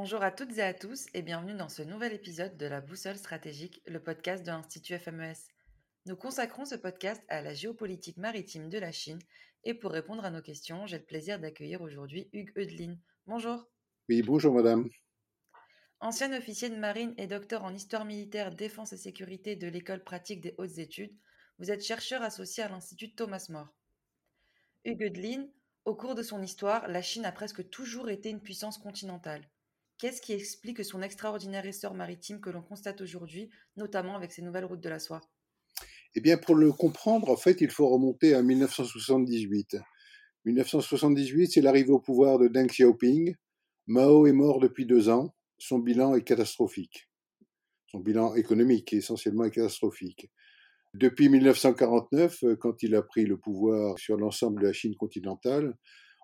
Bonjour à toutes et à tous et bienvenue dans ce nouvel épisode de la Boussole stratégique, le podcast de l'Institut FMES. Nous consacrons ce podcast à la géopolitique maritime de la Chine et pour répondre à nos questions, j'ai le plaisir d'accueillir aujourd'hui Hugues Eudelin. Bonjour. Oui, bonjour madame. Ancien officier de marine et docteur en histoire militaire, défense et sécurité de l'école pratique des hautes études, vous êtes chercheur associé à l'Institut Thomas More. Hugues Eudelin, au cours de son histoire, la Chine a presque toujours été une puissance continentale. Qu'est-ce qui explique son extraordinaire essor maritime que l'on constate aujourd'hui, notamment avec ses nouvelles routes de la soie? Eh bien, pour le comprendre, en fait, il faut remonter à 1978. 1978, c'est l'arrivée au pouvoir de Deng Xiaoping. Mao est mort depuis deux ans. Son bilan est catastrophique. Son bilan économique essentiellement est catastrophique. Depuis 1949, quand il a pris le pouvoir sur l'ensemble de la Chine continentale,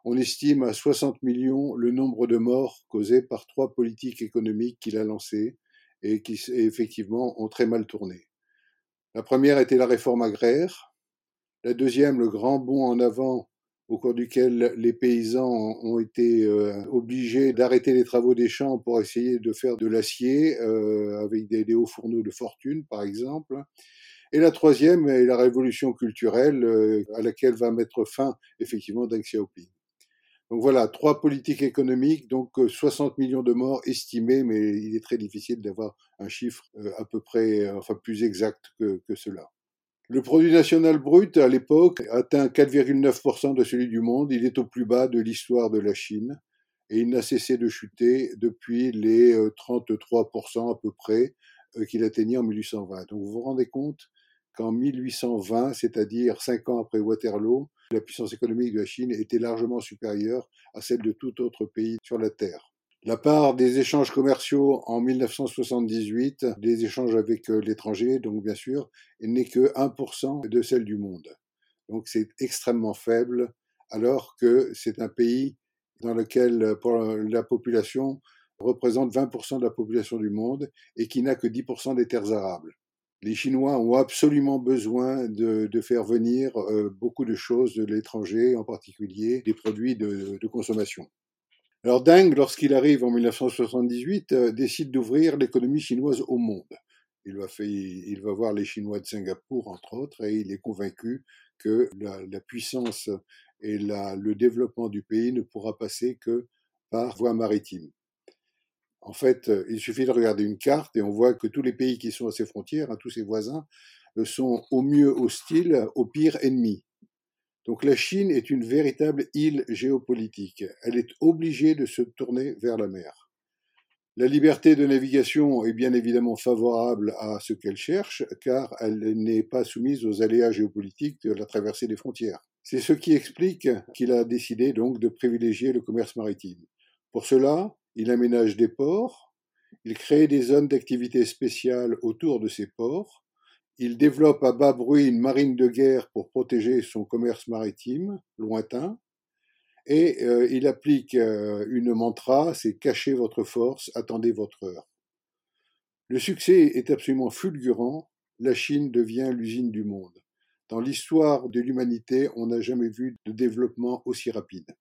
on estime à 60 millions le nombre de morts causés par trois politiques économiques qu'il a lancées et qui effectivement ont très mal tourné. La première était la réforme agraire, la deuxième le grand bond en avant au cours duquel les paysans ont été euh, obligés d'arrêter les travaux des champs pour essayer de faire de l'acier euh, avec des, hauts fourneaux de fortune, par exemple. Et la troisième est la révolution culturelle euh, à laquelle va mettre fin effectivement Deng Xiaoping. Donc voilà, trois politiques économiques, donc 60 euh, millions de morts estimés, mais il est très difficile d'avoir un chiffre euh, à peu près, euh, enfin plus exact que, que cela. Le produit national brut, à l'époque, atteint 4,9% de celui du monde. Il est au plus bas de l'histoire de la Chine et il n'a cessé de chuter depuis les 33% à peu près qu'il atteignait en 1820. Donc vous vous rendez compte qu'en 1820, c'est-à-dire cinq ans après Waterloo, la puissance économique de la Chine était largement supérieure à celle de tout autre pays sur la Terre. La part des échanges commerciaux en 1978, des échanges avec euh, l'étranger, donc bien sûr, n'est que 1% de celle du monde. Donc c'est extrêmement faible, alors que c'est un pays dans lequel pour la population représente 20% de la population du monde et qui n'a que 10% des terres arables les Chinois ont absolument besoin de, faire venir euh, beaucoup de choses de l'étranger, en particulier des produits de, consommation. Alors Deng, lorsqu'il arrive en 1978, euh, décide d'ouvrir l'économie chinoise au monde. Il va, il va, voir les Chinois de Singapour, entre autres, et il est convaincu que la, puissance et le développement du pays ne pourra passer que par voie maritime. En fait, euh, il suffit de regarder une carte et on voit que tous les pays qui sont à ses frontières, à tous ses voisins, euh, sont au mieux hostiles, au pire ennemis. Donc la Chine est une véritable île géopolitique. Elle est obligée de se tourner vers la mer. La liberté de navigation est bien évidemment favorable à ce qu'elle cherche, car elle n'est pas soumise aux aléas géopolitiques de la traversée des frontières. C'est ce qui explique qu'il a décidé donc de privilégier le commerce maritime. Pour cela, il aménage des ports, il crée des zones d'activité spéciales autour de ces ports, il développe à bas bruit une marine de guerre pour protéger son commerce maritime lointain, et euh, il applique euh, une mantra, c'est cachez votre force, attendez votre heure. Le succès est absolument fulgurant, la Chine devient l'usine du monde. Dans l'histoire de l'humanité, on n'a jamais vu de développement aussi rapide.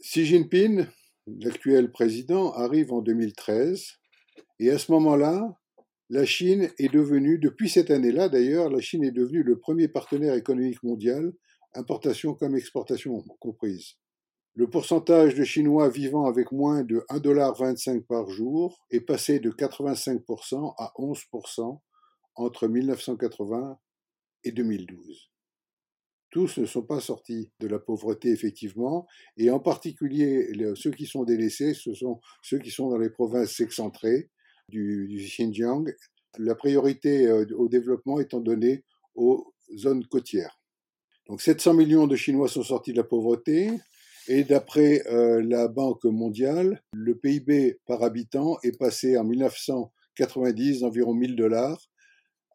Xi Jinping, l'actuel président, arrive en 2013. Et à ce moment-là, la Chine est devenue, depuis cette année-là d'ailleurs, la Chine est devenue le premier partenaire économique mondial, importation comme exportation comprises. Le pourcentage de Chinois vivant avec moins de 1,25$ par jour est passé de 85% à 11% entre 1980 et 2012 tous ne sont pas sortis de la pauvreté, effectivement, et en particulier ceux qui sont délaissés, ce sont ceux qui sont dans les provinces excentrées du, Xinjiang, la priorité euh, au développement étant donnée aux zones côtières. Donc 700 millions de Chinois sont sortis de la pauvreté, et d'après euh, la Banque mondiale, le PIB par habitant est passé en 1990 d'environ 1000 dollars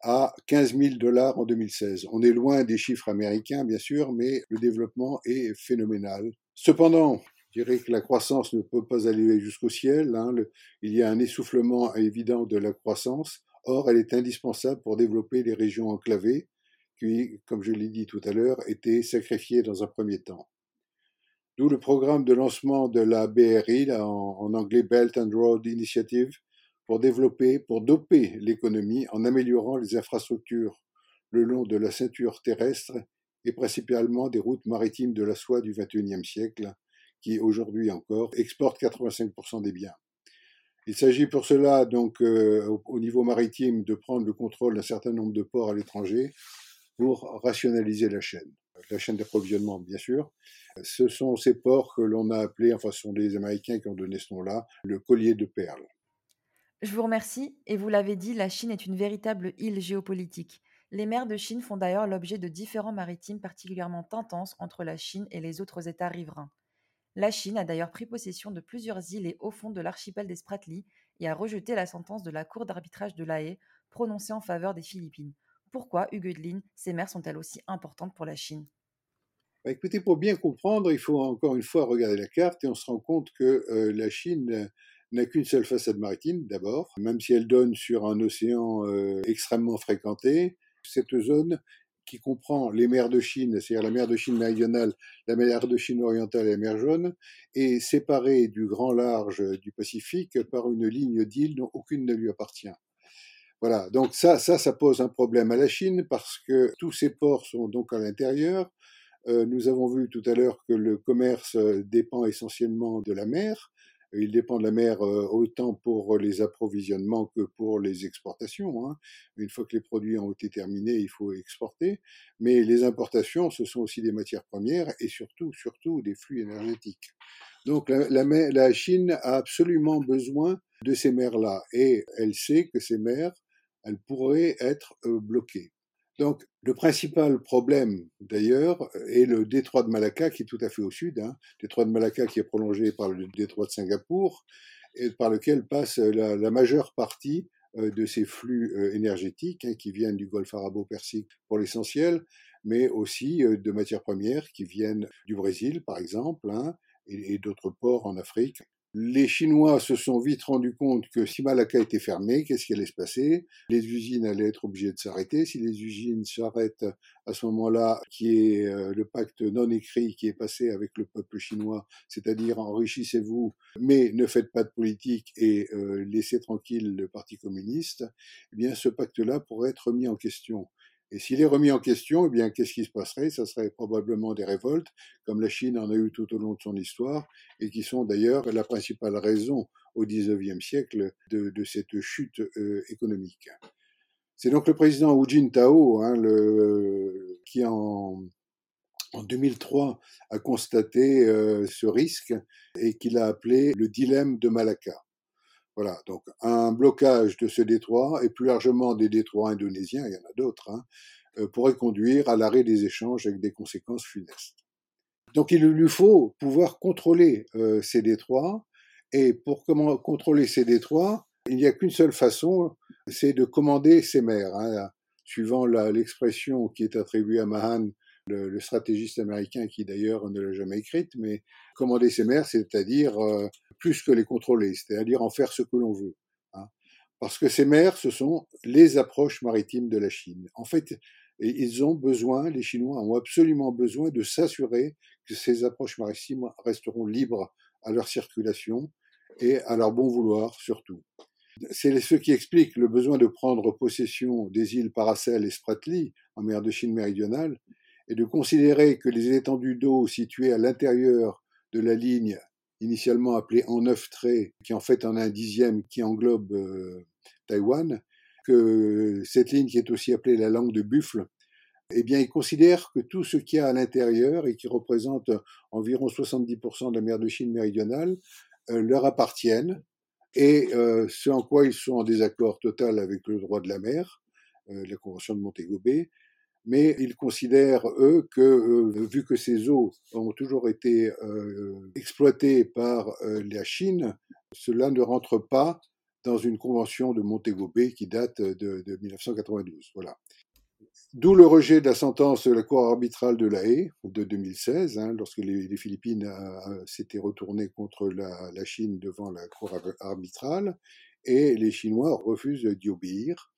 à 15 000 dollars en 2016. On est loin des chiffres américains, bien sûr, mais le développement est phénoménal. Cependant, je dirais que la croissance ne peut pas aller jusqu'au ciel. Hein. il y a un essoufflement évident de la croissance. Or, elle est indispensable pour développer les régions enclavées qui, comme je l'ai dit tout à l'heure, étaient sacrifiées dans un premier temps. D'où le programme de lancement de la BRI, en, anglais Belt and Road Initiative, pour développer, pour doper l'économie en améliorant les infrastructures le long de la ceinture terrestre et principalement des routes maritimes de la soie du XXIe siècle, qui aujourd'hui encore exportent 85% des biens. Il s'agit pour cela, donc, euh, au niveau maritime, de prendre le contrôle d'un certain nombre de ports à l'étranger pour rationaliser la chaîne. La chaîne d'approvisionnement, bien sûr. Ce sont ces ports que l'on a appelés, enfin, ce sont les Américains qui ont donné ce nom-là, le collier de perles. Je vous remercie, et vous l'avez dit, la Chine est une véritable île géopolitique. Les mers de Chine font d'ailleurs l'objet de différents maritimes particulièrement intenses entre la Chine et les autres États riverains. La Chine a d'ailleurs pris possession de plusieurs îles et hauts fonds de l'archipel des Spratly et a rejeté la sentence de la Cour d'arbitrage de La Haye prononcée en faveur des Philippines. Pourquoi, Hugues ces mers sont-elles aussi importantes pour la Chine? Bah, Écoutez, pour bien comprendre, il faut encore une fois regarder la carte et on se rend compte que euh, la Chine n'a qu'une seule façade maritime, d'abord, même si elle donne sur un océan euh, extrêmement fréquenté. Cette zone qui comprend les mers de Chine, c'est-à-dire la mer de Chine méridionale, la mer de Chine orientale et la mer jaune, est séparée du grand large du Pacifique par une ligne d'îles dont aucune ne lui appartient. Voilà, donc ça, ça, ça pose un problème à la Chine parce que tous ces ports sont donc à l'intérieur. Euh, nous avons vu tout à l'heure que le commerce dépend essentiellement de la mer. Il dépend de la mer euh, autant pour les approvisionnements que pour les exportations. Hein. Une fois que les produits ont été terminés, il faut exporter. Mais les importations, ce sont aussi des matières premières et surtout, surtout des flux énergétiques. Donc la, la Chine a absolument besoin de ces mers-là et elle sait que ces mers, elles pourraient être euh, bloquées. Donc, le principal problème, d'ailleurs, est le détroit de Malacca, qui est tout à fait au sud. Hein, détroit de Malacca qui est prolongé par le détroit de Singapour, et par lequel passe la, majeure partie euh, de ces flux euh, énergétiques hein, qui viennent du golfe arabo-persique pour l'essentiel, mais aussi euh, de matières premières qui viennent du Brésil, par exemple, hein, et d'autres ports en Afrique. Les Chinois se sont vite rendus compte que si Malacca était fermé, qu'est-ce qui allait se passer? Les usines allaient être obligées de s'arrêter. Si les usines s'arrêtent à ce moment-là, qui est euh, le pacte non écrit qui est passé avec le peuple chinois, c'est-à-dire enrichissez-vous, mais ne faites pas de politique et euh, laissez tranquille le Parti communiste, eh bien ce pacte-là pourrait être mis en question. Et s'il est remis en question, eh bien, qu'est-ce qui se passerait? Ça serait probablement des révoltes, comme la Chine en a eu tout au long de son histoire, et qui sont d'ailleurs la principale raison au XIXe siècle de, cette chute euh, économique. C'est donc le président Hu Jintao hein, qui, en, en 2003, a constaté euh, ce risque et qu'il a appelé le dilemme de Malacca. Voilà, donc un blocage de ce détroit et plus largement des détroits indonésiens, il y en a d'autres, hein, euh, pourrait conduire à l'arrêt des échanges avec des conséquences funestes. Donc il lui faut pouvoir contrôler euh, ces détroits et pour contrôler ces détroits, il n'y a qu'une seule façon, c'est de commander ces mers. Hein, suivant l'expression qui est attribuée à Mahan le, stratégiste américain qui d'ailleurs ne l'a jamais écrite, mais commander ces mers, c'est-à-dire euh, plus que les contrôler, c'est-à-dire en faire ce que l'on veut. Hein. Parce que ces mers, ce sont les approches maritimes de la Chine. En fait, ils ont besoin, les Chinois ont absolument besoin de s'assurer que ces approches maritimes resteront libres à leur circulation et à leur bon vouloir surtout. C'est ce qui explique le besoin de prendre possession des îles Paracel et Spratly en mer de Chine méridionale et de considérer que les étendues d'eau situées à l'intérieur de la ligne initialement appelée en neuf traits, qui en fait en un dixième qui englobe euh, Taïwan, que cette ligne qui est aussi appelée la langue de buffle, eh bien, ils considèrent que tout ce qu'il y a à l'intérieur et qui représente environ 70% de la mer de Chine méridionale euh, leur appartiennent et euh, ce en quoi ils sont en désaccord total avec le droit de la mer, la Convention de Montego Bay, mais ils considèrent, eux, que euh, vu que ces eaux ont toujours été euh, exploitées par euh, la Chine, cela ne rentre pas dans une convention de Montego Bay qui date de, 1992. Voilà. D'où le rejet de la sentence de la Cour arbitrale de La de 2016, hein, lorsque les, Philippines s'étaient retournées contre la, Chine devant la Cour arbitrale, et les Chinois refusent d'y obéir.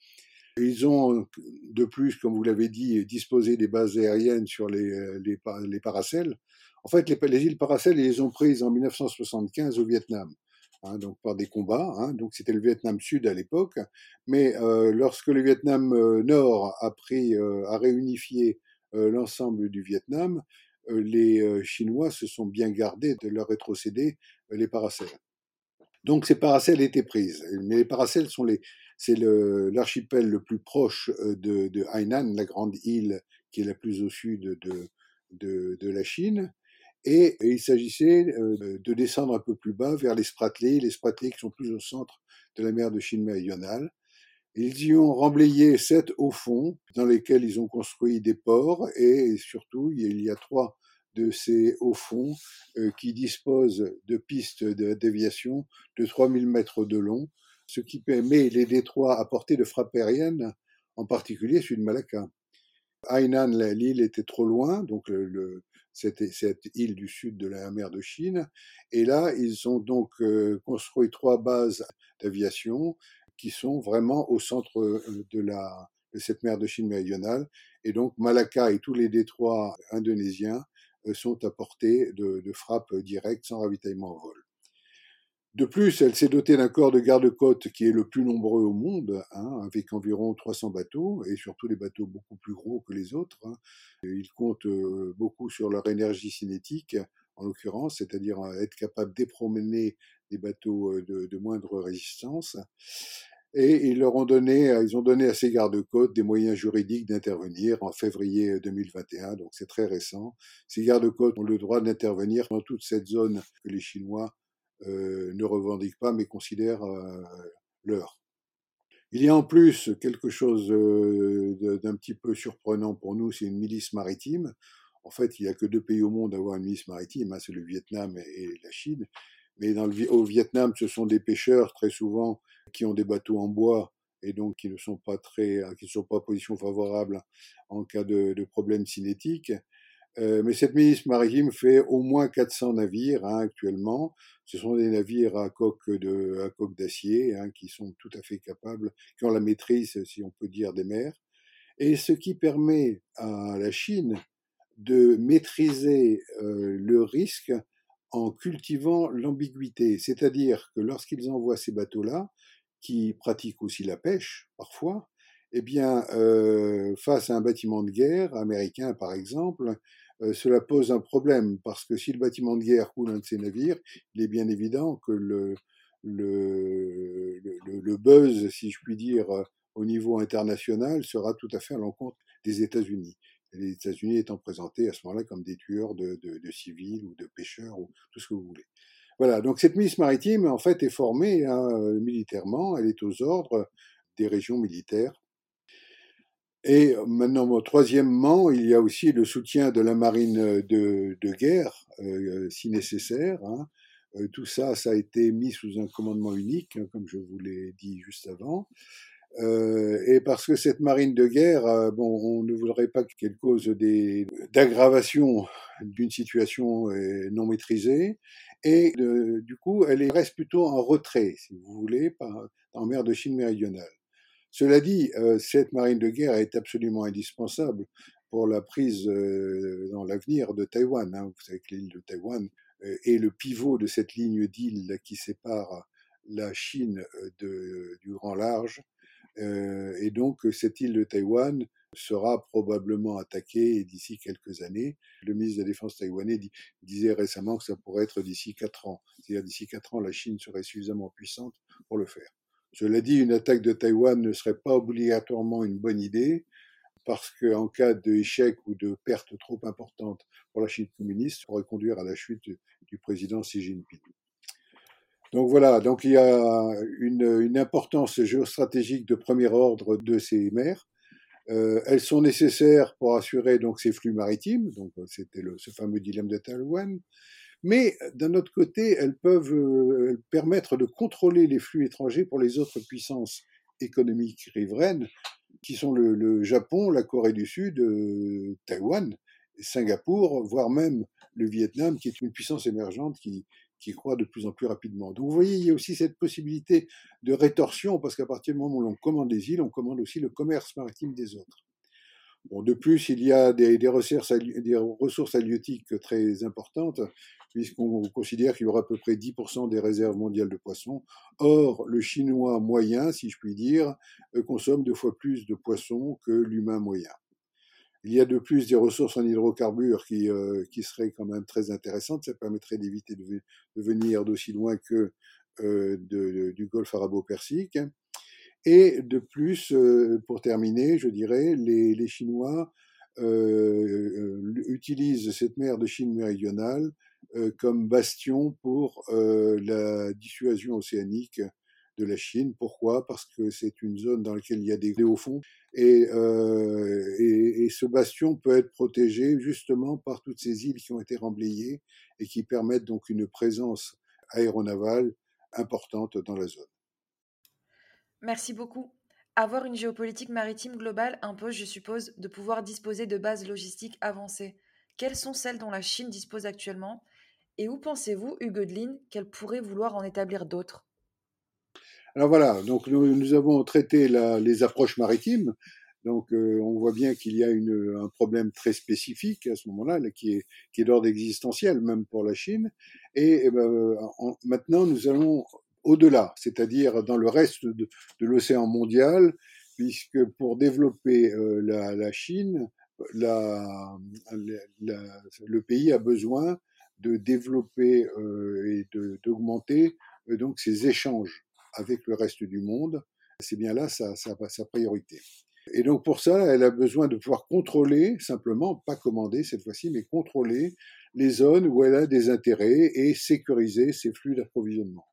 Ils ont de plus, comme vous l'avez dit, disposé des bases aériennes sur les, les, les paracels En fait, les, les îles Paracel, ils les ont prises en 1975 au Vietnam. Hein, donc par des combats. Hein, donc c'était le Vietnam Sud à l'époque, mais euh, lorsque le Vietnam euh, Nord a pris, euh, a réunifié l'ensemble du Vietnam, les Chinois se sont bien gardés de leur rétrocéder les paracels. Donc ces paracels étaient prises, mais les paracels sont les, c'est l'archipel le, plus proche de, de, Hainan, la grande île qui est la plus au sud de, la Chine. Et, il s'agissait euh, de descendre un peu plus bas vers les Spratlys, les Spratlys qui sont plus au centre de la mer de Chine méridionale. Ils y ont remblayé sept hauts fonds dans lesquels ils ont construit des ports et surtout il y a trois de ces hauts fonds euh, qui disposent de pistes de déviation de 3000 mètres de long, ce qui permet les détroits à portée de frappe aérienne, en particulier celui de Malacca. Hainan, l'île était trop loin, donc cette, île du sud de la mer de Chine. Et là, ils ont donc euh, construit trois bases d'aviation qui sont vraiment au centre euh, de cette mer de Chine méridionale. Et donc, Malacca et tous les détroits indonésiens euh, sont à portée de, de frappe directe sans ravitaillement en vol. De plus, elle s'est dotée d'un corps de garde-côte qui est le plus nombreux au monde, hein, avec environ 300 bateaux, et surtout des bateaux beaucoup plus gros que les autres. Hein. Ils comptent euh, beaucoup sur leur énergie cinétique, en l'occurrence, c'est-à-dire euh, être capable d'épromener des bateaux euh, de, moindre résistance. Et ils leur ont donné, ils ont donné à ces gardes-côtes des moyens juridiques d'intervenir en février 2021, donc c'est très récent. Ces gardes-côtes ont le droit d'intervenir dans toute cette zone que les Chinois ne revendiquent pas mais considèrent euh, leur. Il y a en plus quelque chose euh, d'un petit peu surprenant pour nous, c'est une milice maritime. En fait, il n'y a que deux pays au monde à avoir une milice maritime, hein, c'est le Vietnam et la Chine. Mais au Vietnam, ce sont des pêcheurs très souvent qui ont des bateaux en bois et donc qui ne sont pas très, qui ne sont pas en position favorable en cas de, de problème cinétique. Euh, mais cette milice maritime fait au moins 400 navires hein, actuellement. Ce sont des navires à coque de à coque d'acier hein, qui sont tout à fait capables, qui ont la maîtrise, si on peut dire, des mers. Et ce qui permet à la Chine de maîtriser euh, le risque en cultivant l'ambiguïté. C'est-à-dire que lorsqu'ils envoient ces bateaux-là, qui pratiquent aussi la pêche parfois, eh bien, euh, face à un bâtiment de guerre américain, par exemple, euh, cela pose un problème parce que si le bâtiment de guerre coule un de ces navires, il est bien évident que le, le, le, buzz, si je puis dire, euh, au niveau international sera tout à fait à l'encontre des États-Unis. Les États-Unis étant présentés à ce moment-là comme des tueurs de, de, de, civils ou de pêcheurs ou tout ce que vous voulez. Voilà, donc cette milice maritime en fait est formée hein, militairement, elle est aux ordres des régions militaires et maintenant, troisièmement, il y a aussi le soutien de la marine de, de guerre, euh, si nécessaire. Hein. Euh, tout ça, ça a été mis sous un commandement unique, hein, comme je vous l'ai dit juste avant. Euh, et parce que cette marine de guerre, euh, bon, on ne voudrait pas qu'elle cause des d'aggravation d'une situation euh, non maîtrisée, et du coup, elle reste plutôt en retrait, si vous voulez, en mer de Chine méridionale. Cela dit, euh, cette marine de guerre est absolument indispensable pour la prise euh, dans l'avenir de Taïwan. Hein. Vous savez que l'île de Taïwan euh, est le pivot de cette ligne d'îles qui sépare la Chine du Grand Large. et donc, cette île de Taïwan sera probablement attaquée d'ici quelques années. Le ministre de la Défense taïwanais disait récemment que ça pourrait être d'ici quatre ans. C'est-à-dire d'ici quatre ans, la Chine serait suffisamment puissante pour le faire. Cela dit, une attaque de Taïwan ne serait pas obligatoirement une bonne idée, parce qu'en cas d'échec ou de perte trop importante pour la Chine communiste, ça pourrait conduire à la chute du président Xi Jinping. Donc voilà, il y a une, importance géostratégique de premier ordre de ces mers. Euh, elles sont nécessaires pour assurer donc ces flux maritimes, donc c'était ce fameux dilemme de Taïwan, mais d'un autre côté, elles peuvent euh, permettre de contrôler les flux étrangers pour les autres puissances économiques riveraines, qui sont le, Japon, la Corée du Sud, euh, Taïwan, Singapour, voire même le Vietnam, qui est une puissance émergente qui, qui croît de plus en plus rapidement. Donc vous voyez, il y a aussi cette possibilité de rétorsion, parce qu'à partir du moment où l'on commande des îles, on commande aussi le commerce maritime des autres. Bon, de plus, il y a des, ressources, des ressources halieutiques très importantes, puisqu'on considère qu'il y aura à peu près 10% des réserves mondiales de poissons. Or, le chinois moyen, si je puis dire, consomme deux fois plus de poissons que l'humain moyen. Il y a de plus des ressources en hydrocarbures qui, euh, qui seraient quand même très intéressantes. Ça permettrait d'éviter de, venir d'aussi loin que euh, du golfe arabo-persique. Et de plus, euh, pour terminer, je dirais, les, Chinois euh, utilisent cette mer de Chine méridionale comme bastion pour la dissuasion océanique de la Chine. Pourquoi? Parce que c'est une zone dans laquelle il y a des hauts fonds et, euh, et, et, ce bastion peut être protégé justement par toutes ces îles qui ont été remblayées et qui permettent donc une présence aéronavale importante dans la zone. Merci beaucoup. Avoir une géopolitique maritime globale impose, je suppose, de pouvoir disposer de bases logistiques avancées. Quelles sont celles dont la Chine dispose actuellement? Et où pensez-vous, Delin, qu'elle pourrait vouloir en établir d'autres? Alors voilà, donc nous, avons traité les approches maritimes. Donc euh, on voit bien qu'il y a un problème très spécifique à ce moment-là, qui est, qui est d'ordre existentiel même pour la Chine. Et, et ben, en, maintenant nous allons au-delà, c'est-à-dire dans le reste de, l'océan mondial, puisque pour développer euh, la, Chine, le pays a besoin de développer euh, et d'augmenter euh, donc ses échanges avec le reste du monde, c'est bien là sa, sa, priorité. Et donc pour ça, elle a besoin de pouvoir contrôler, simplement, pas commander cette fois-ci, mais contrôler les zones où elle a des intérêts et sécuriser ses flux d'approvisionnement.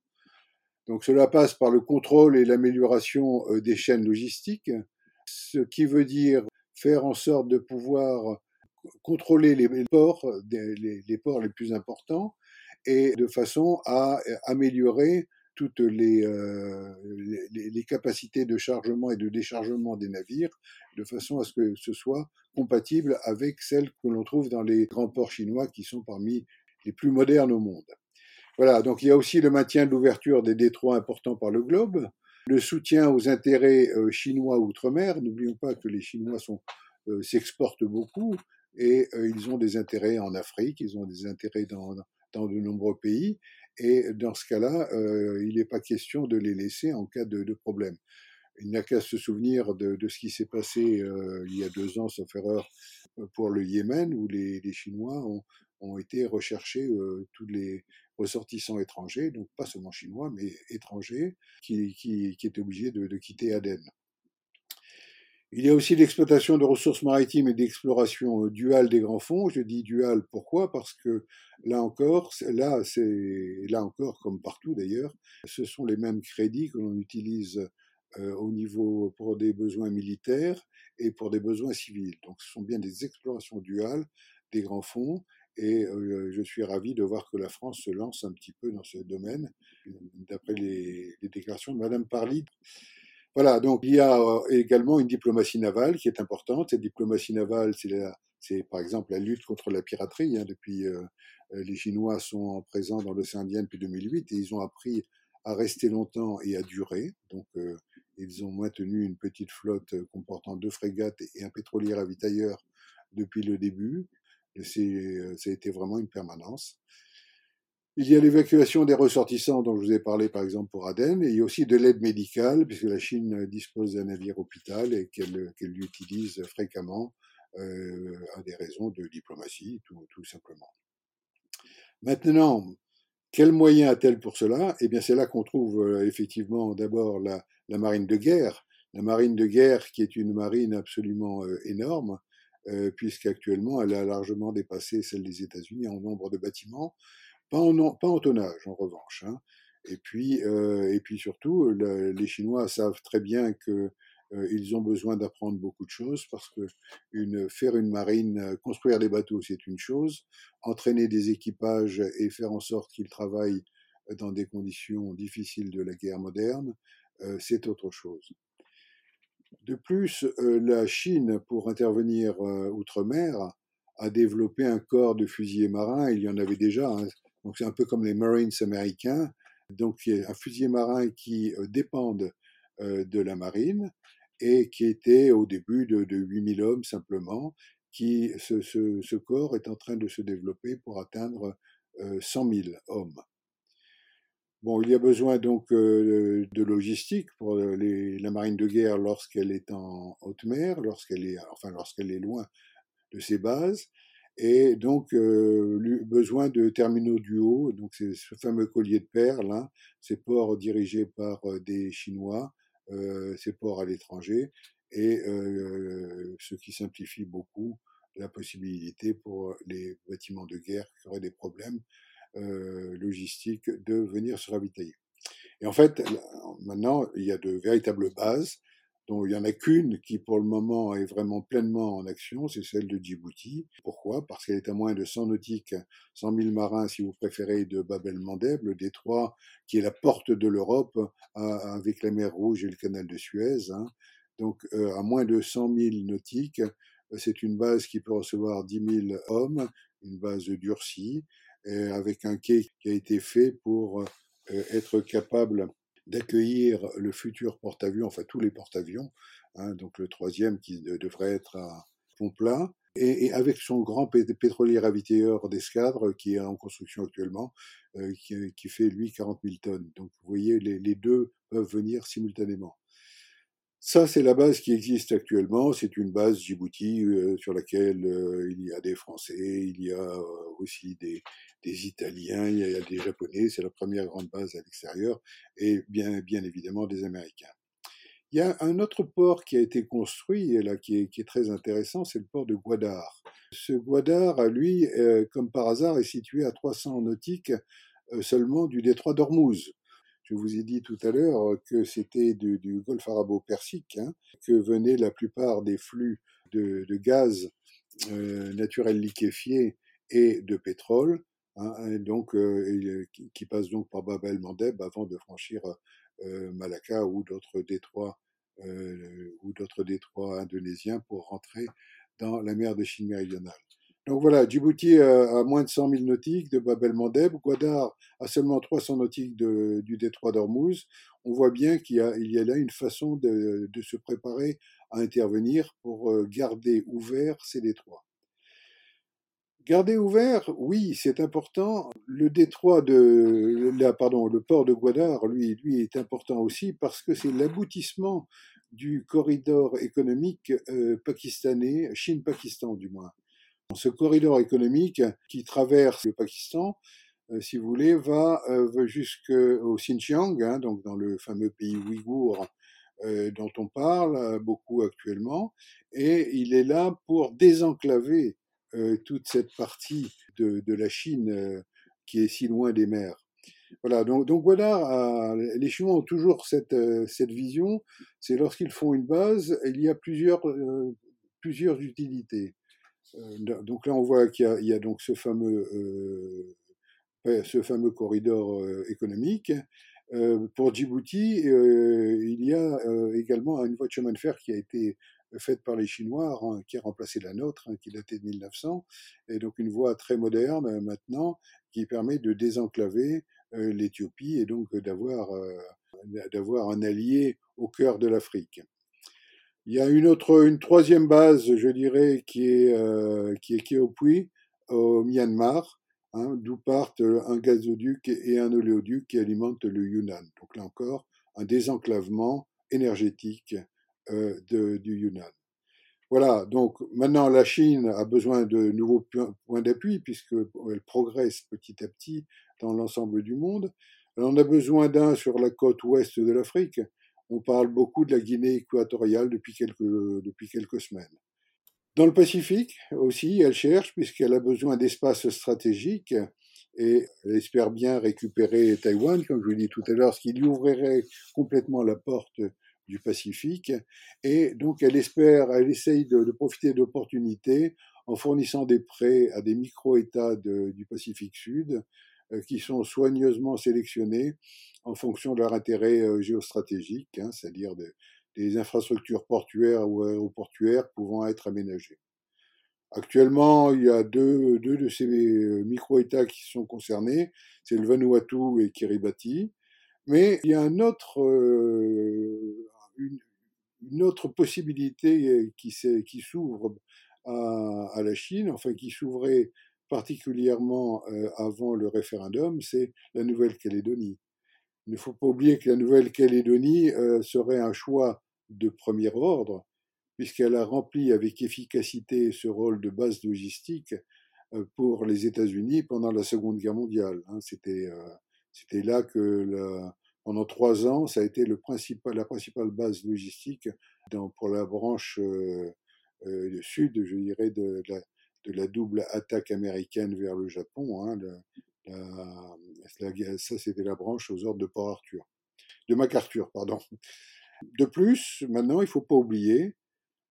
Donc cela passe par le contrôle et l'amélioration euh, des chaînes logistiques, ce qui veut dire faire en sorte de pouvoir contrôler les ports, les, les ports les plus importants, et de façon à améliorer toutes les, euh, les, capacités de chargement et de déchargement des navires, de façon à ce que ce soit compatible avec celles que l'on trouve dans les grands ports chinois qui sont parmi les plus modernes au monde. Voilà, donc il y a aussi le maintien de l'ouverture des détroits importants par le globe, le soutien aux intérêts euh, chinois outre-mer. N'oublions pas que les Chinois euh, s'exportent beaucoup et ils ont des intérêts en Afrique, ils ont des intérêts dans, dans de nombreux pays. Et dans ce cas-là, il n'est pas question de les laisser en cas de, problème. Il n'a qu'à se souvenir de, de ce qui s'est passé il y a deux ans, sauf erreur, pour le Yémen, où les, Chinois ont, ont, été recherchés tous les ressortissants étrangers, donc pas seulement chinois, mais étrangers, qui, qui, qui étaient obligés de, de quitter Aden. Il y a aussi l'exploitation de ressources maritimes et d'exploration euh, duale des grands fonds. Je dis dual pourquoi? Parce que là encore, là là encore comme partout d'ailleurs, ce sont les mêmes crédits que l'on utilise euh, au niveau pour des besoins militaires et pour des besoins civils. Donc ce sont bien des explorations duales des grands fonds et euh, je suis ravi de voir que la France se lance un petit peu dans ce domaine, d'après les, les déclarations de Madame Parly. Voilà, donc il y a euh, également une diplomatie navale qui est importante. Cette diplomatie navale, c'est par exemple la lutte contre la piraterie. Hein, depuis, euh, euh, les Chinois sont présents dans l'océan Indien depuis 2008 et ils ont appris à rester longtemps et à durer. Donc, euh, ils ont maintenu une petite flotte comportant deux frégates et un pétrolier ravitailleur depuis le début. Ça a été vraiment une permanence. Il y a l'évacuation des ressortissants dont je vous ai parlé par exemple pour Aden, et il y a aussi de l'aide médicale, puisque la Chine dispose d'un navire hôpital et qu'elle qu l'utilise fréquemment euh, à des raisons de diplomatie, tout, simplement. Maintenant, quels moyens a-t-elle pour cela? Eh bien, c'est là qu'on trouve euh, effectivement d'abord la, marine de guerre, la marine de guerre qui est une marine absolument euh, énorme, puisqu'actuellement elle a largement dépassé celle des États-Unis en nombre de bâtiments pas en, tonnage, en revanche. Hein. Et, puis, euh, et puis surtout, le, les Chinois savent très bien que euh, ont besoin d'apprendre beaucoup de choses parce que faire une marine, euh, construire des bateaux, c'est une chose. Entraîner des équipages et faire en sorte qu'ils travaillent dans des conditions difficiles de la guerre moderne, c'est autre chose. De plus, la Chine, pour intervenir outre-mer, a développé un corps de fusiliers marins. Il y en avait déjà. Hein, donc c'est un peu comme les Marines américains. Donc un fusilier marin qui euh, dépendent euh, de la marine et qui était au début de, de 8000 hommes simplement, qui ce, corps est en train de se développer pour atteindre 100 000 hommes. Bon, il y a besoin donc euh, de logistique pour la marine de guerre lorsqu'elle est en haute mer, lorsqu'elle est, enfin lorsqu'elle est loin de ses bases, et donc euh, besoin de terminaux du haut, donc c'est ce fameux collier de perles, hein, ces ports dirigés par euh, des Chinois, euh, ces ports à l'étranger, et euh, ce qui simplifie beaucoup la possibilité pour les bâtiments de guerre qui auraient des problèmes logistiques de venir se ravitailler. Et en fait, maintenant, il y a de véritables bases, il n'y en a qu'une qui, pour le moment, est vraiment pleinement en action, c'est celle de Djibouti. Pourquoi? Parce qu'elle est à moins de 100 nautiques, 100 000 marins, si vous préférez, de Bab el-Mandeb, le détroit qui est la porte de l'Europe avec la mer Rouge et le canal de Suez. Hein. Donc, euh, à moins de 100 000 nautiques, c'est une base qui peut recevoir 10 000 hommes, une base durcie, avec un quai qui a été fait pour euh, être capable d'accueillir le futur porte-avions, enfin tous les porte-avions, hein, donc le troisième qui devrait être à pont plat, et, avec son grand pétrolier ravitailleur d'escadre qui est en construction actuellement, euh, qui, fait lui 40 000 tonnes. Donc vous voyez, les deux peuvent venir simultanément. Ça, c'est la base qui existe actuellement. C'est une base Djibouti euh, sur laquelle euh, il y a des Français, il y a aussi des, Italiens, il y a des Japonais. C'est la première grande base à l'extérieur et bien, bien évidemment des Américains. Il y a un autre port qui a été construit là qui est, très intéressant, c'est le port de Guadar. Ce Guadar, lui, comme par hasard, est situé à 300 nautiques seulement du détroit d'Ormuz. Je vous ai dit tout à l'heure que c'était du, golfe arabo-persique hein, que venaient la plupart des flux de, gaz euh, naturel liquéfié et de pétrole, hein, donc, euh, qui, passent donc par Bab el-Mandeb avant de franchir euh, Malacca ou d'autres détroits ou d'autres détroits indonésiens pour rentrer dans la mer de Chine méridionale. Donc voilà, Djibouti a moins de 100 000 nautiques de Bab el-Mandeb, Guadar a seulement 300 nautiques du détroit d'Ormuz. On voit bien qu'il y, a, là une façon de, de, se préparer à intervenir pour euh, garder ouvert ces détroits. Garder ouvert, oui, c'est important. Le détroit de, la, pardon, le port de Guadar, lui, lui est important aussi parce que c'est l'aboutissement du corridor économique euh, pakistanais, Chine-Pakistan du moins. Ce corridor économique qui traverse le Pakistan, euh, si vous voulez, va euh, jusqu'au Xinjiang, hein, donc dans le fameux pays ouïghour dont on parle beaucoup actuellement, et il est là pour désenclaver toute cette partie de, la Chine qui est si loin des mers. Voilà, donc, donc voilà, les Chinois ont toujours cette, cette vision, c'est lorsqu'ils font une base, il y a plusieurs, plusieurs utilités. Euh, donc là, on voit qu'il y, a donc ce fameux, euh, ce fameux corridor euh, économique. pour Djibouti, il y a également une voie de chemin de fer qui a été faite par les Chinois, hein, qui a remplacé la nôtre, hein, qui datait de 1900, et donc une voie très moderne maintenant qui permet de désenclaver l'Éthiopie et donc d'avoir d'avoir un allié au cœur de l'Afrique. Il y a une autre, une troisième base, je dirais, qui est, euh, qui est Keopui, au Myanmar, hein, d'où partent un gazoduc et un oléoduc qui alimentent le Yunnan. Donc là encore, un désenclavement énergétique euh, de, du Yunnan. Voilà, donc maintenant la Chine a besoin de nouveaux points d'appui puisqu'elle progresse petit à petit dans l'ensemble du monde. Elle en a besoin d'un sur la côte ouest de l'Afrique, on parle beaucoup de la Guinée équatoriale depuis quelques, depuis quelques semaines. Dans le Pacifique aussi, elle cherche, puisqu'elle a besoin d'espace stratégique, et elle espère bien récupérer Taïwan, comme je vous l'ai dit tout à l'heure, ce qui lui ouvrirait complètement la porte du Pacifique. Et donc, elle espère, elle essaye de, profiter d'opportunités en fournissant des prêts à des micro-États du Pacifique Sud, euh, qui sont soigneusement sélectionnés en fonction de leur intérêt euh, géostratégique, hein, c'est-à-dire des infrastructures portuaires ou aéroportuaires pouvant être aménagées. Actuellement, il y a deux, deux de ces euh, micro-États qui sont concernés, c'est le Vanuatu et Kiribati, mais il y a un autre, une, autre possibilité qui, qui s'ouvre à, la Chine, enfin qui s'ouvrait particulièrement avant le référendum, c'est la Nouvelle-Calédonie. Il ne faut pas oublier que la Nouvelle-Calédonie serait un choix de premier ordre, puisqu'elle a rempli avec efficacité ce rôle de base logistique pour les États-Unis pendant la Seconde Guerre mondiale. Hein. C'était là que pendant trois ans, ça a été le principal, la principale base logistique dans, pour la branche euh, euh, sud, je dirais, de, la, de, la, double attaque américaine vers le Japon. Hein, ça, c'était la branche aux ordres de Port Arthur, de MacArthur, pardon. De plus, maintenant, il ne faut pas oublier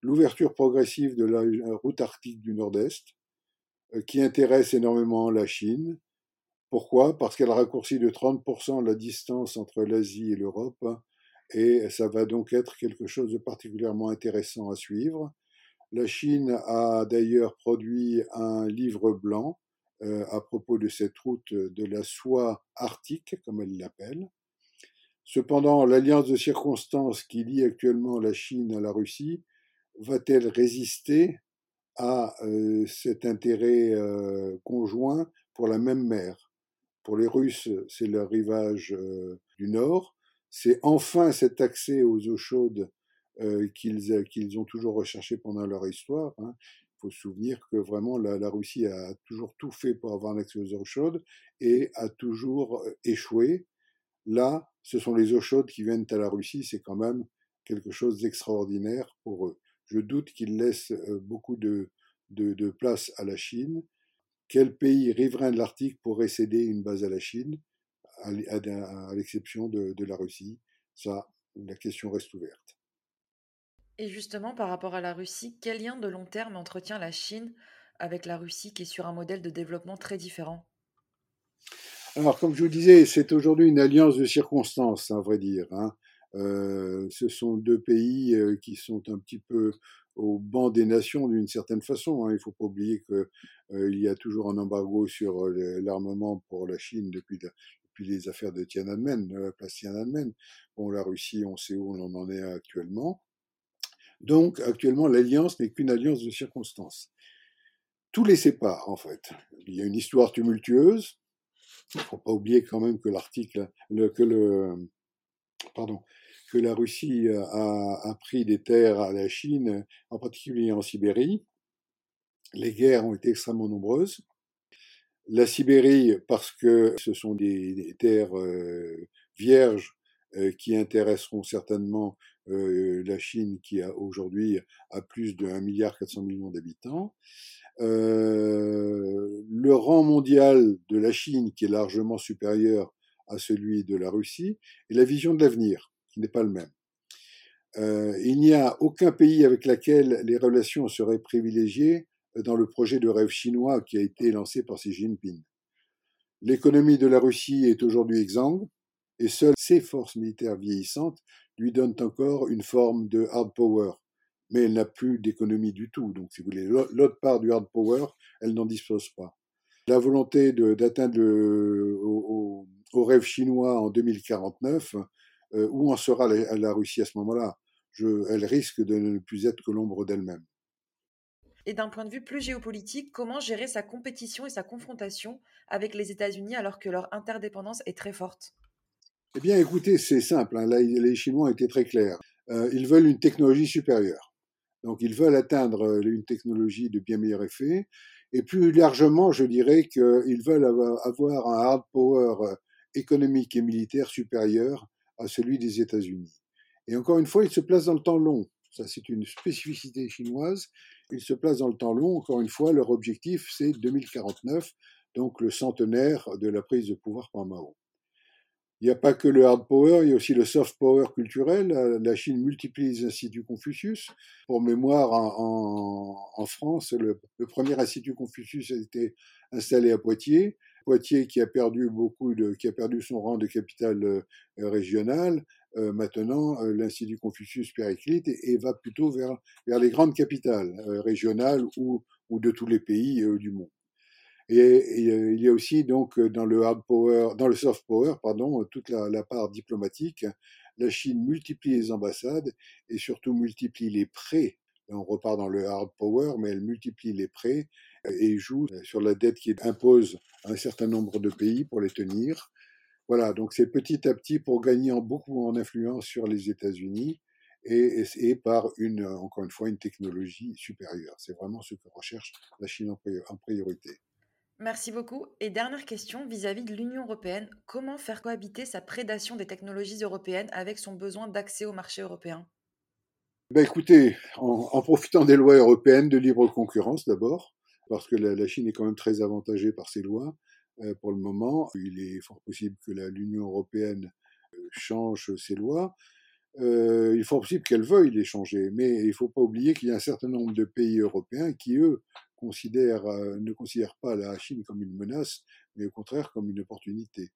l'ouverture progressive de la route arctique du Nord-Est, euh, qui intéresse énormément la Chine, pourquoi? Parce qu'elle raccourcit de 30% la distance entre l'Asie et l'Europe, et ça va donc être quelque chose de particulièrement intéressant à suivre. La Chine a d'ailleurs produit un livre blanc euh, à propos de cette route de la soie arctique, comme elle l'appelle. Cependant, l'alliance de circonstances qui lie actuellement la Chine à la Russie va-t-elle résister à euh, cet intérêt euh, conjoint pour la même mer? Pour les Russes, c'est le rivage euh, du Nord. C'est enfin cet accès aux eaux chaudes euh, qu'ils ont toujours recherché pendant leur histoire. Hein. Il faut se souvenir que vraiment la, Russie a toujours tout fait pour avoir un accès aux eaux chaudes et a toujours euh, échoué. Là, ce sont les eaux chaudes qui viennent à la Russie. C'est quand même quelque chose d'extraordinaire pour eux. Je doute qu'ils laissent beaucoup de place à la Chine quel pays riverain de l'Arctique pourrait céder une base à la Chine, à l'exception de, la Russie? Ça, la question reste ouverte. Et justement, par rapport à la Russie, quel lien de long terme entretient la Chine avec la Russie qui est sur un modèle de développement très différent? Alors, comme je vous disais, c'est aujourd'hui une alliance de circonstances, à vrai dire. Hein. Euh, ce sont deux pays euh, qui sont un petit peu au banc des nations d'une certaine façon. Hein. Il ne faut pas oublier qu'il euh, y a toujours un embargo sur euh, l'armement pour la Chine depuis, depuis, les affaires de Tiananmen, la place Tiananmen. Bon, la Russie, on sait où on en est actuellement. Donc, actuellement, l'alliance n'est qu'une alliance de circonstances. Tout les sépare, en fait. Il y a une histoire tumultueuse. Il ne faut pas oublier quand même que l'article, que le, pardon, que la Russie a, pris des terres à la Chine, en particulier en Sibérie. Les guerres ont été extrêmement nombreuses. La Sibérie, parce que ce sont des, terres vierges qui intéresseront certainement la Chine, qui a aujourd'hui a plus de 1,4 milliard d'habitants. le rang mondial de la Chine, qui est largement supérieur à celui de la Russie, et la vision de l'avenir qui n'est pas le même. Euh, il n'y a aucun pays avec lequel les relations seraient privilégiées dans le projet de rêve chinois qui a été lancé par Xi Jinping. L'économie de la Russie est aujourd'hui exsangue et seules ses forces militaires vieillissantes lui donnent encore une forme de hard power. Mais elle n'a plus d'économie du tout. Donc, si vous voulez, l'autre part du hard power, elle n'en dispose pas. La volonté d'atteindre au, au, rêve chinois en 2049 euh, où en sera la, Russie à ce moment-là? Elle risque de ne plus être que l'ombre d'elle-même. Et d'un point de vue plus géopolitique, comment gérer sa compétition et sa confrontation avec les États-Unis alors que leur interdépendance est très forte? Eh bien, écoutez, c'est simple. Hein. les Chinois ont été très clairs. Euh, ils veulent une technologie supérieure. Donc, ils veulent atteindre euh, une technologie de bien meilleur effet. Et plus largement, je dirais qu'ils veulent avoir un hard power économique et militaire supérieur à celui des États-Unis. Et encore une fois, il se place dans le temps long. Ça, c'est une spécificité chinoise. Il se place dans le temps long. Encore une fois, leur objectif, c'est 2049, donc le centenaire de la prise de pouvoir par Mao. Il n'y a pas que le hard power, il y a aussi le soft power culturel. La Chine multiplie les instituts Confucius. Pour mémoire, en, France, le, premier institut Confucius a été installé à Poitiers. Poitiers qui a perdu beaucoup qui a perdu son rang de capitale euh, régionale, euh, maintenant euh, l'Institut Confucius périclite et, va plutôt vers, vers les grandes capitales régionales ou, ou de tous les pays du monde. Et, il y a aussi donc dans le hard power, dans le soft power, pardon, toute la, part diplomatique. la Chine multiplie les ambassades et surtout multiplie les prêts. on repart dans le hard power, mais elle multiplie les prêts et joue sur la dette qui impose un certain nombre de pays pour les tenir. Voilà, donc c'est petit à petit pour gagner beaucoup en influence sur les États-Unis et, et, par une, encore une fois, une technologie supérieure. C'est vraiment ce que recherche la Chine en priorité. Merci beaucoup. Et dernière question vis-à-vis de l'Union européenne, comment faire cohabiter sa prédation des technologies européennes avec son besoin d'accès au marché européen? Ben écoutez, en, profitant des lois européennes de libre concurrence d'abord, parce que la, Chine est quand même très avantagée par ces lois euh, pour le moment. Il est fort possible que l'Union européenne euh, change ses lois. Euh, il est fort possible qu'elle veuille les changer, mais il ne faut pas oublier qu'il y a un certain nombre de pays européens qui, eux, euh, ne considèrent pas la Chine comme une menace, mais au contraire comme une opportunité.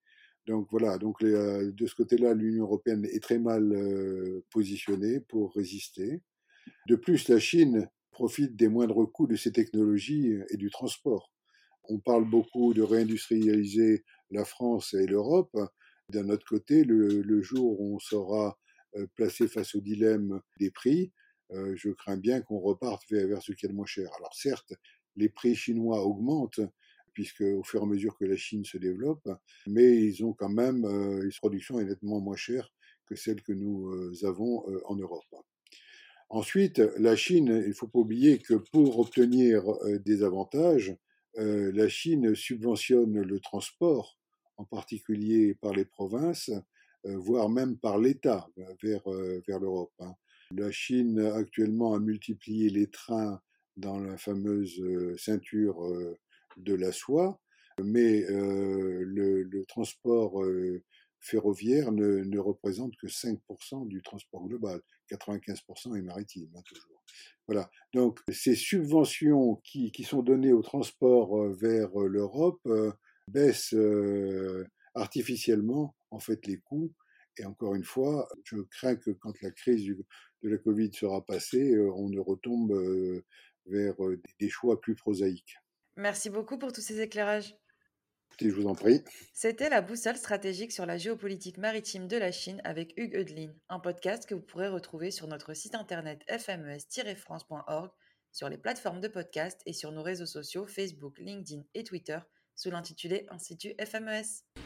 Donc voilà, donc de ce côté-là, l'Union européenne est très mal positionnée pour résister. De plus, la Chine profite des moindres coûts de ces technologies et du transport. On parle beaucoup de réindustrialiser la France et l'Europe. D'un autre côté, le, jour où on sera placé face au dilemme des prix, je crains bien qu'on reparte vers, ce qui est le moins cher. Alors certes, les prix chinois augmentent, puisque au fur et à mesure que la Chine se développe, mais ils ont quand même, euh, une production est nettement moins chère que celle que nous euh, avons euh, en Europe. Ensuite, la Chine, il ne faut pas oublier que pour obtenir des avantages, la Chine subventionne le transport, en particulier par les provinces, voire même par l'État vers, vers l'Europe. Hein. La Chine actuellement a multiplié les trains dans la fameuse ceinture de la soie, mais le, transport ferroviaire ne, représente que 5% du transport global. 95% est maritime, hein, toujours. Voilà. Donc, ces subventions qui, sont données au transport vers l'Europe baissent artificiellement, en fait, les coûts. Et encore une fois, je crains que quand la crise de la Covid sera passée, on ne retombe vers des choix plus prosaïques. Merci beaucoup pour tous ces éclairages. C'était la boussole stratégique sur la géopolitique maritime de la Chine avec Hugues Eudelin, un podcast que vous pourrez retrouver sur notre site internet fmes-france.org, sur les plateformes de podcast et sur nos réseaux sociaux Facebook, LinkedIn et Twitter sous l'intitulé Institut FMES.